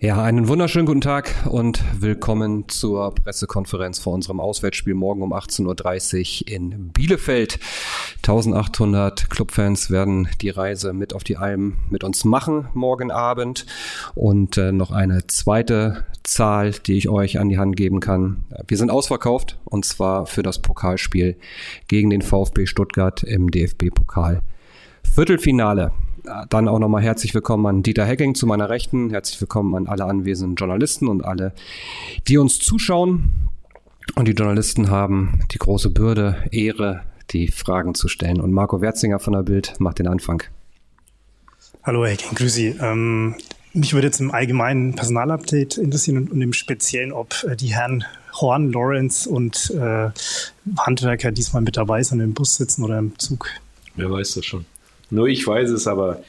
Ja, einen wunderschönen guten Tag und willkommen zur Pressekonferenz vor unserem Auswärtsspiel morgen um 18.30 Uhr in Bielefeld. 1800 Clubfans werden die Reise mit auf die Alm mit uns machen morgen Abend. Und äh, noch eine zweite Zahl, die ich euch an die Hand geben kann. Wir sind ausverkauft und zwar für das Pokalspiel gegen den VfB Stuttgart im DFB-Pokal. Viertelfinale dann auch nochmal herzlich willkommen an Dieter Hecking zu meiner Rechten. Herzlich willkommen an alle anwesenden Journalisten und alle, die uns zuschauen. Und die Journalisten haben die große Bürde, Ehre, die Fragen zu stellen. Und Marco Werzinger von der Bild macht den Anfang. Hallo Hecking, grüß Sie. Ähm, mich würde jetzt im allgemeinen Personalupdate interessieren und, und im Speziellen, ob äh, die Herren Horn, Lawrence und äh, Handwerker diesmal mit dabei sind, im Bus sitzen oder im Zug. Wer weiß das schon. Nur ich weiß es, aber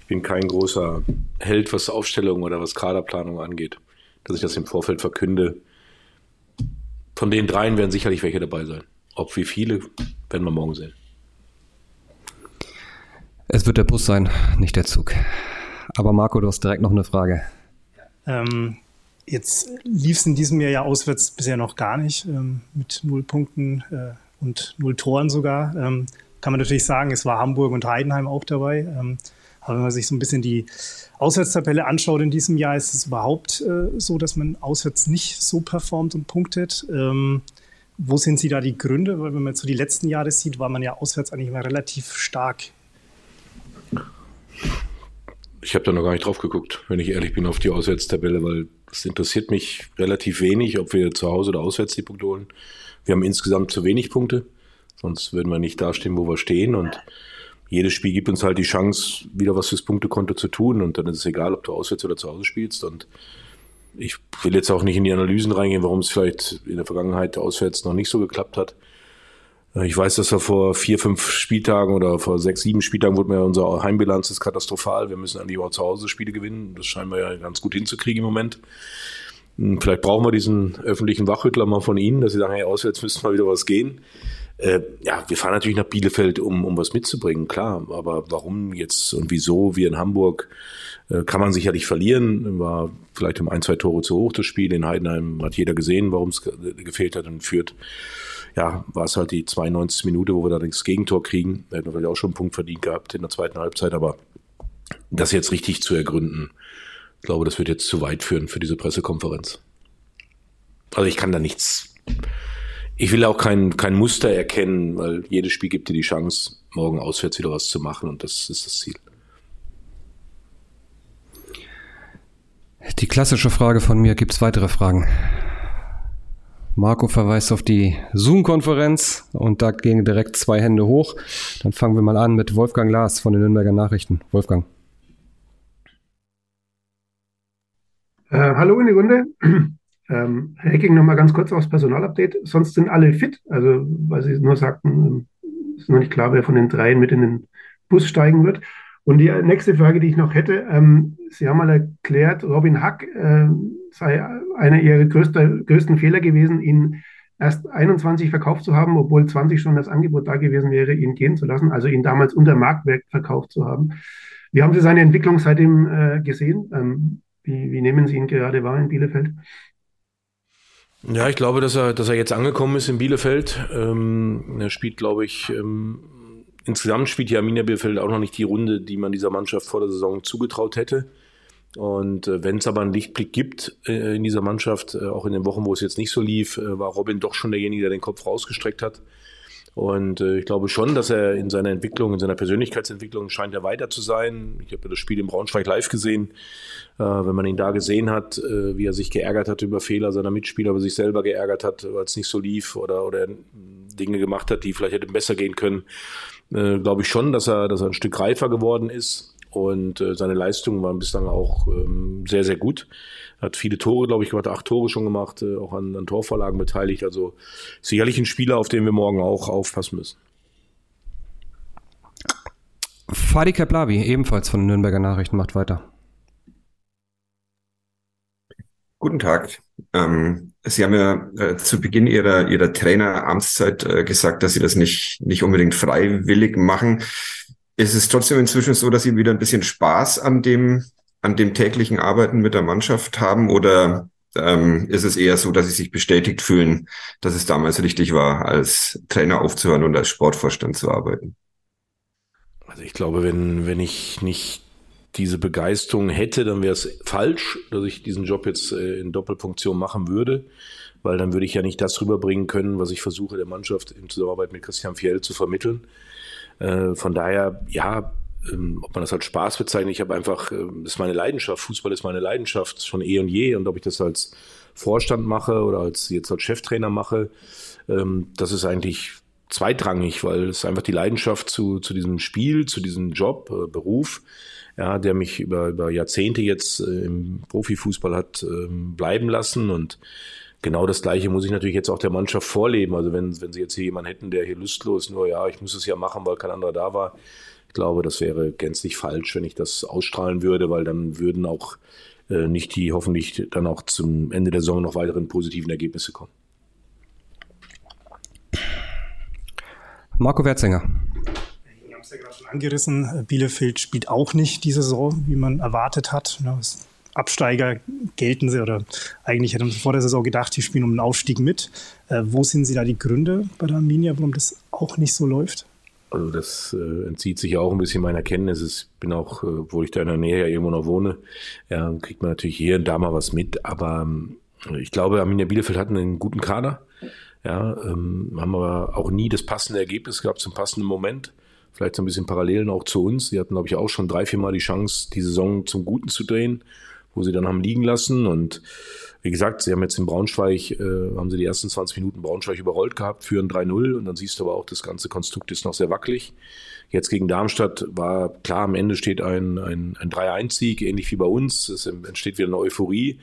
ich bin kein großer Held, was Aufstellung oder was Kaderplanung angeht, dass ich das im Vorfeld verkünde. Von den dreien werden sicherlich welche dabei sein. Ob wie viele, werden wir morgen sehen. Es wird der Bus sein, nicht der Zug. Aber Marco, du hast direkt noch eine Frage. Ähm, jetzt lief es in diesem Jahr ja auswärts bisher noch gar nicht, ähm, mit null Punkten äh, und null Toren sogar. Ähm, kann man natürlich sagen, es war Hamburg und Heidenheim auch dabei. Ähm, aber wenn man sich so ein bisschen die Auswärtstabelle anschaut in diesem Jahr, ist es überhaupt äh, so, dass man auswärts nicht so performt und punktet. Ähm, wo sind Sie da die Gründe? Weil wenn man so die letzten Jahre sieht, war man ja auswärts eigentlich mal relativ stark. Ich habe da noch gar nicht drauf geguckt, wenn ich ehrlich bin, auf die Auswärtstabelle, weil es interessiert mich relativ wenig, ob wir zu Hause oder auswärts die Punkte holen. Wir haben insgesamt zu wenig Punkte. Sonst würden wir nicht dastehen, wo wir stehen. Und jedes Spiel gibt uns halt die Chance, wieder was fürs Punktekonto zu tun. Und dann ist es egal, ob du auswärts oder zu Hause spielst. Und ich will jetzt auch nicht in die Analysen reingehen, warum es vielleicht in der Vergangenheit auswärts noch nicht so geklappt hat. Ich weiß, dass wir vor vier, fünf Spieltagen oder vor sechs, sieben Spieltagen wurde mir unser Heimbilanz ist katastrophal. Wir müssen eigentlich auch zu Hause Spiele gewinnen. Das scheinen wir ja ganz gut hinzukriegen im Moment. Hm, vielleicht brauchen wir diesen öffentlichen Wachrüttler mal von Ihnen, dass Sie sagen, hey, auswärts müsste mal wieder was gehen. Äh, ja, wir fahren natürlich nach Bielefeld, um, um was mitzubringen, klar. Aber warum jetzt und wieso wir in Hamburg äh, kann man sicherlich verlieren. War vielleicht um ein, zwei Tore zu hoch das Spiel. In Heidenheim hat jeder gesehen, warum es gefehlt hat und führt. Ja, war es halt die 92. Minute, wo wir da das Gegentor kriegen. Da hätten wir vielleicht auch schon einen Punkt verdient gehabt in der zweiten Halbzeit, aber das jetzt richtig zu ergründen, ich glaube, das wird jetzt zu weit führen für diese Pressekonferenz. Also ich kann da nichts ich will auch kein, kein Muster erkennen, weil jedes Spiel gibt dir die Chance, morgen auswärts wieder was zu machen und das ist das Ziel. Die klassische Frage von mir, gibt es weitere Fragen? Marco verweist auf die Zoom-Konferenz und da gehen direkt zwei Hände hoch. Dann fangen wir mal an mit Wolfgang Lars von den Nürnberger Nachrichten. Wolfgang. Äh, hallo in die Runde. Ähm, Herr Ecking, nochmal ganz kurz aufs Personalupdate. Sonst sind alle fit. Also, weil Sie nur sagten, ist noch nicht klar, wer von den dreien mit in den Bus steigen wird. Und die nächste Frage, die ich noch hätte, ähm, Sie haben mal erklärt, Robin Hack äh, sei einer Ihrer größter, größten Fehler gewesen, ihn erst 21 verkauft zu haben, obwohl 20 schon das Angebot da gewesen wäre, ihn gehen zu lassen, also ihn damals unter Marktwert verkauft zu haben. Wie haben Sie seine Entwicklung seitdem äh, gesehen? Ähm, wie, wie nehmen Sie ihn gerade wahr in Bielefeld? Ja, ich glaube, dass er, dass er jetzt angekommen ist in Bielefeld. Ähm, er spielt, glaube ich, ähm, insgesamt spielt ja Arminia Bielefeld auch noch nicht die Runde, die man dieser Mannschaft vor der Saison zugetraut hätte. Und äh, wenn es aber einen Lichtblick gibt äh, in dieser Mannschaft, äh, auch in den Wochen, wo es jetzt nicht so lief, äh, war Robin doch schon derjenige, der den Kopf rausgestreckt hat. Und äh, ich glaube schon, dass er in seiner Entwicklung, in seiner Persönlichkeitsentwicklung scheint er weiter zu sein. Ich habe das Spiel in Braunschweig live gesehen. Äh, wenn man ihn da gesehen hat, äh, wie er sich geärgert hat über Fehler seiner Mitspieler, aber sich selber geärgert hat, weil es nicht so lief oder, oder Dinge gemacht hat, die vielleicht hätten besser gehen können, äh, glaube ich schon, dass er, dass er ein Stück reifer geworden ist. Und äh, seine Leistungen waren bislang auch ähm, sehr, sehr gut. Hat viele Tore, glaube ich, gemacht, acht Tore schon gemacht, äh, auch an, an Torvorlagen beteiligt. Also sicherlich ein Spieler, auf den wir morgen auch aufpassen müssen. Fadi Kaplavi, ebenfalls von den Nürnberger Nachrichten, macht weiter. Guten Tag. Ähm, Sie haben ja äh, zu Beginn Ihrer, Ihrer Traineramtszeit äh, gesagt, dass Sie das nicht, nicht unbedingt freiwillig machen. Ist es trotzdem inzwischen so, dass Sie wieder ein bisschen Spaß an dem an dem täglichen Arbeiten mit der Mannschaft haben oder ähm, ist es eher so, dass sie sich bestätigt fühlen, dass es damals richtig war, als Trainer aufzuhören und als Sportvorstand zu arbeiten? Also ich glaube, wenn, wenn ich nicht diese Begeisterung hätte, dann wäre es falsch, dass ich diesen Job jetzt äh, in Doppelfunktion machen würde, weil dann würde ich ja nicht das rüberbringen können, was ich versuche der Mannschaft in Zusammenarbeit mit Christian Fjell zu vermitteln. Äh, von daher, ja, ähm, ob man das als Spaß bezeichnet, ich habe einfach, äh, ist meine Leidenschaft, Fußball ist meine Leidenschaft schon eh und je. Und ob ich das als Vorstand mache oder als jetzt als Cheftrainer mache, ähm, das ist eigentlich zweitrangig, weil es einfach die Leidenschaft zu, zu diesem Spiel, zu diesem Job, äh, Beruf, ja, der mich über, über Jahrzehnte jetzt äh, im Profifußball hat ähm, bleiben lassen. Und genau das Gleiche muss ich natürlich jetzt auch der Mannschaft vorleben. Also wenn, wenn sie jetzt hier jemanden hätten, der hier lustlos nur, ja, ich muss es ja machen, weil kein anderer da war, ich glaube, das wäre gänzlich falsch, wenn ich das ausstrahlen würde, weil dann würden auch äh, nicht die hoffentlich dann auch zum Ende der Saison noch weiteren positiven Ergebnisse kommen. Marco Werzinger. Wir haben es ja gerade schon angerissen. Bielefeld spielt auch nicht die Saison, wie man erwartet hat. Als Absteiger gelten sie oder eigentlich hätten sie vor der Saison gedacht, die spielen um den Aufstieg mit. Äh, wo sind Sie da die Gründe bei der Arminia, warum das auch nicht so läuft? Also das äh, entzieht sich auch ein bisschen meiner Kenntnis. Ich bin auch, äh, obwohl ich da in der Nähe ja irgendwo noch wohne, ja, kriegt man natürlich hier und da mal was mit. Aber ähm, ich glaube, Arminia Bielefeld hat einen guten Kader. Ja, ähm, haben aber auch nie das passende Ergebnis gehabt zum passenden Moment. Vielleicht so ein bisschen Parallelen auch zu uns. Sie hatten, glaube ich, auch schon drei, vier Mal die Chance, die Saison zum Guten zu drehen, wo sie dann haben liegen lassen. Und wie gesagt, sie haben jetzt in Braunschweig, äh, haben sie die ersten 20 Minuten Braunschweig überrollt gehabt, führen 3-0 und dann siehst du aber auch, das ganze Konstrukt ist noch sehr wackelig. Jetzt gegen Darmstadt war klar, am Ende steht ein, ein, ein 3-1-Sieg, ähnlich wie bei uns. Es entsteht wieder eine Euphorie.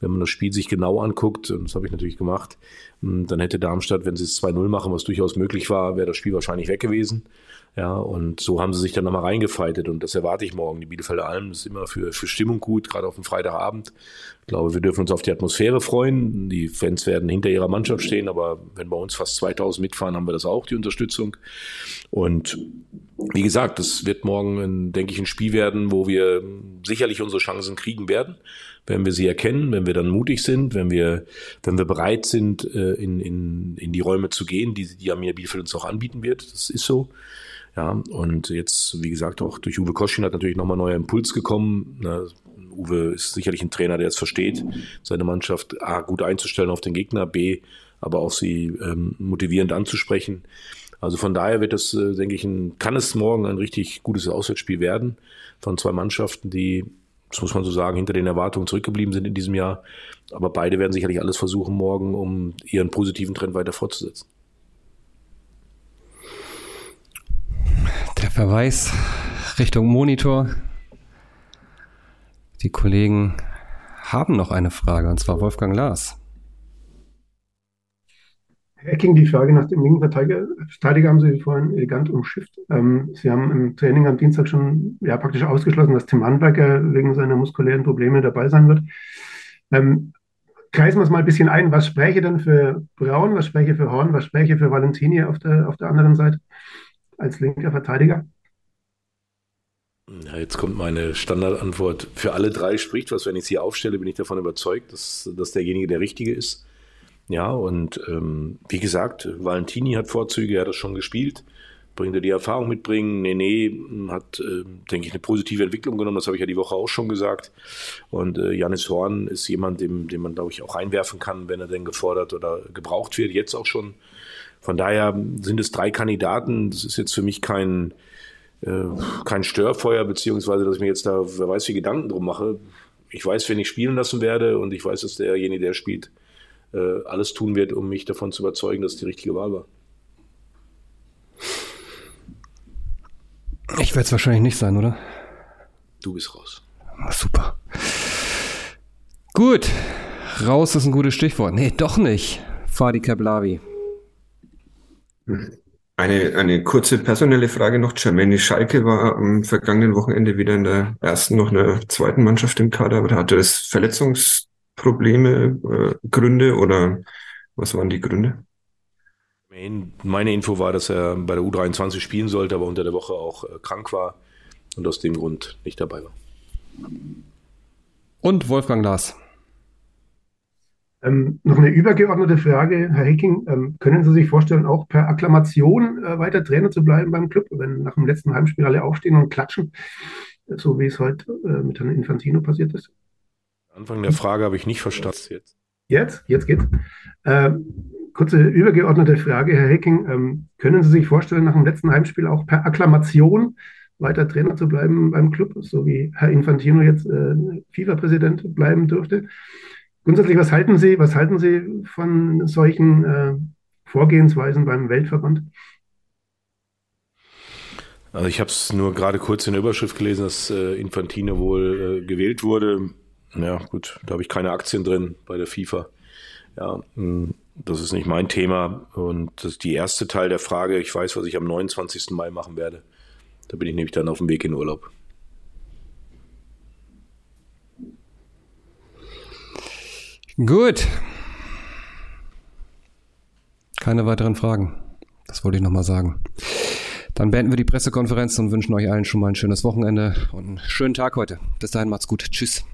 Wenn man das Spiel sich genau anguckt, und das habe ich natürlich gemacht, hm, dann hätte Darmstadt, wenn sie es 2-0 machen, was durchaus möglich war, wäre das Spiel wahrscheinlich weg gewesen. Ja, und so haben sie sich dann nochmal reingefeitet und das erwarte ich morgen. Die Bielefelder Alm ist immer für, für Stimmung gut, gerade auf dem Freitagabend. Ich glaube, wir dürfen uns auf die Atmosphäre freuen. Die Fans werden hinter ihrer Mannschaft stehen, aber wenn bei uns fast 2000 mitfahren, haben wir das auch, die Unterstützung. Und wie gesagt, das wird morgen, denke ich, ein Spiel werden, wo wir sicherlich unsere Chancen kriegen werden wenn wir sie erkennen, wenn wir dann mutig sind, wenn wir, wenn wir bereit sind, äh, in, in, in die Räume zu gehen, die, die Amir Bielefeld uns auch anbieten wird. Das ist so. Ja, und jetzt, wie gesagt, auch durch Uwe Koschin hat natürlich nochmal neuer Impuls gekommen. Na, Uwe ist sicherlich ein Trainer, der es versteht, seine Mannschaft A, gut einzustellen auf den Gegner, B, aber auch sie ähm, motivierend anzusprechen. Also von daher wird das, äh, denke ich, ein, kann es morgen ein richtig gutes Auswärtsspiel werden von zwei Mannschaften, die, das muss man so sagen, hinter den Erwartungen zurückgeblieben sind in diesem Jahr. Aber beide werden sicherlich alles versuchen morgen, um ihren positiven Trend weiter fortzusetzen. Der Verweis Richtung Monitor. Die Kollegen haben noch eine Frage, und zwar Wolfgang Lars. Herr Ecking, die Frage nach dem linken Verteidiger haben Sie vorhin elegant umschifft. Ähm, Sie haben im Training am Dienstag schon ja, praktisch ausgeschlossen, dass Tim Handwerker wegen seiner muskulären Probleme dabei sein wird. Ähm, kreisen wir es mal ein bisschen ein. Was spreche denn für Braun, was spreche für Horn, was spreche für Valentini auf der, auf der anderen Seite? als linker Verteidiger? Ja, jetzt kommt meine Standardantwort. Für alle drei spricht was. Wenn ich sie aufstelle, bin ich davon überzeugt, dass, dass derjenige der Richtige ist. Ja, und ähm, wie gesagt, Valentini hat Vorzüge, er hat das schon gespielt. Bringt er die Erfahrung mitbringen. Nene hat, äh, denke ich, eine positive Entwicklung genommen. Das habe ich ja die Woche auch schon gesagt. Und äh, Janis Horn ist jemand, dem, den man, glaube ich, auch einwerfen kann, wenn er denn gefordert oder gebraucht wird. Jetzt auch schon. Von daher sind es drei Kandidaten. Das ist jetzt für mich kein, äh, kein Störfeuer, beziehungsweise, dass ich mir jetzt da, wer weiß, wie Gedanken drum mache. Ich weiß, wen ich spielen lassen werde und ich weiß, dass derjenige, der spielt, äh, alles tun wird, um mich davon zu überzeugen, dass es die richtige Wahl war. Ich werde es wahrscheinlich nicht sein, oder? Du bist raus. Super. Gut. Raus ist ein gutes Stichwort. Nee, doch nicht. Fadi Kablavi. Eine, eine kurze personelle Frage noch. Jermaine Schalke war am vergangenen Wochenende wieder in der ersten, noch in der zweiten Mannschaft im Kader. Aber hatte es Verletzungsprobleme, äh, Gründe oder was waren die Gründe? Meine Info war, dass er bei der U23 spielen sollte, aber unter der Woche auch äh, krank war und aus dem Grund nicht dabei war. Und Wolfgang Lars. Ähm, noch eine übergeordnete Frage, Herr Hecking. Ähm, können Sie sich vorstellen, auch per Akklamation äh, weiter Trainer zu bleiben beim Club, wenn nach dem letzten Heimspiel alle aufstehen und klatschen, so wie es heute äh, mit Herrn Infantino passiert ist? Anfang der Frage habe ich nicht verstanden. Jetzt? Jetzt, jetzt geht's. Ähm, kurze übergeordnete Frage, Herr Hecking. Ähm, können Sie sich vorstellen, nach dem letzten Heimspiel auch per Akklamation weiter Trainer zu bleiben beim Club, so wie Herr Infantino jetzt äh, FIFA-Präsident bleiben dürfte? Grundsätzlich, was halten Sie, was halten Sie von solchen äh, Vorgehensweisen beim Weltverband? Also ich habe es nur gerade kurz in der Überschrift gelesen, dass äh, Infantino wohl äh, gewählt wurde. Ja, gut, da habe ich keine Aktien drin bei der FIFA. Ja, hm, das ist nicht mein Thema. Und das ist die erste Teil der Frage. Ich weiß, was ich am 29. Mai machen werde. Da bin ich nämlich dann auf dem Weg in Urlaub. Gut. Keine weiteren Fragen. Das wollte ich nochmal sagen. Dann beenden wir die Pressekonferenz und wünschen euch allen schon mal ein schönes Wochenende und einen schönen Tag heute. Bis dahin macht's gut. Tschüss.